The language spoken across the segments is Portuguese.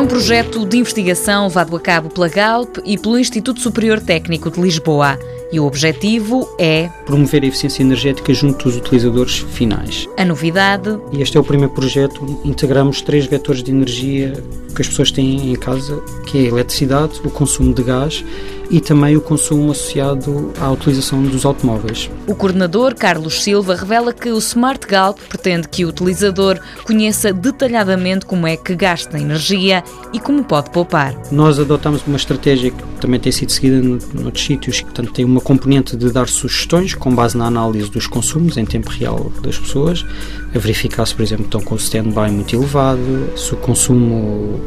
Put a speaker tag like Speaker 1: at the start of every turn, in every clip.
Speaker 1: um projeto de investigação levado a cabo pela Galp e pelo Instituto Superior Técnico de Lisboa. E o objetivo é
Speaker 2: promover a eficiência energética junto dos utilizadores finais.
Speaker 1: A novidade.
Speaker 2: E este é o primeiro projeto. Integramos três vetores de energia que as pessoas têm em casa, que é a eletricidade, o consumo de gás e também o consumo associado à utilização dos automóveis.
Speaker 1: O coordenador Carlos Silva revela que o Smart Galp pretende que o utilizador conheça detalhadamente como é que gasta energia e como pode poupar.
Speaker 2: Nós adotamos uma estratégia que também tem sido seguida noutros sítios, que portanto, tem uma componente de dar sugestões com base na análise dos consumos em tempo real das pessoas, a verificar se, por exemplo, estão com o stand-by muito elevado, se o consumo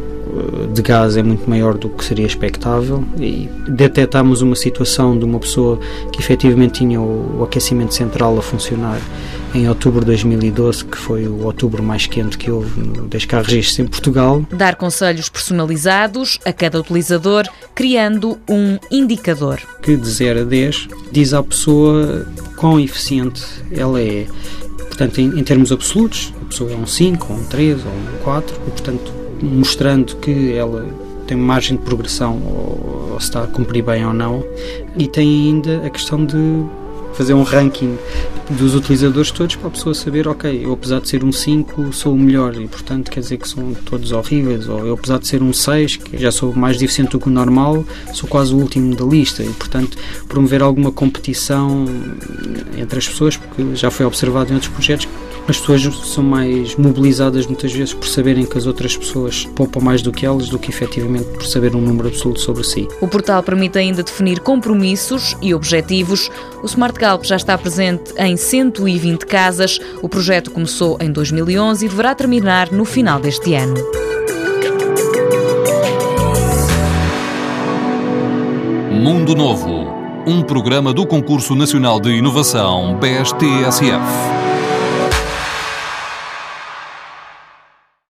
Speaker 2: de gás é muito maior do que seria expectável e detectámos uma situação de uma pessoa que efetivamente tinha o, aquecimento central a funcionar em outubro de 2012, que foi o outubro mais quente que houve das carros em Portugal.
Speaker 1: Dar conselhos personalizados a cada utilizador, criando um indicador.
Speaker 2: Que de 0 a 10 diz à pessoa quão eficiente ela é. Portanto, em, em termos absolutos, a pessoa é um 5, ou um 3, ou um 4, e portanto mostrando que ela tem margem de progressão ou, ou se está a cumprir bem ou não. E tem ainda a questão de fazer um ranking dos utilizadores todos para a pessoa saber, ok, eu apesar de ser um 5 sou o melhor e portanto quer dizer que são todos horríveis, ou eu apesar de ser um 6, que já sou mais deficiente do que o normal, sou quase o último da lista e portanto promover alguma competição entre as pessoas, porque já foi observado em outros projetos as pessoas são mais mobilizadas muitas vezes por saberem que as outras pessoas poupam mais do que elas do que efetivamente por saber um número absoluto sobre si.
Speaker 1: O portal permite ainda definir compromissos e objetivos. O Smart Galp já está presente em 120 casas. O projeto começou em 2011 e deverá terminar no final deste ano.
Speaker 3: Mundo Novo, um programa do Concurso Nacional de Inovação BSTSF.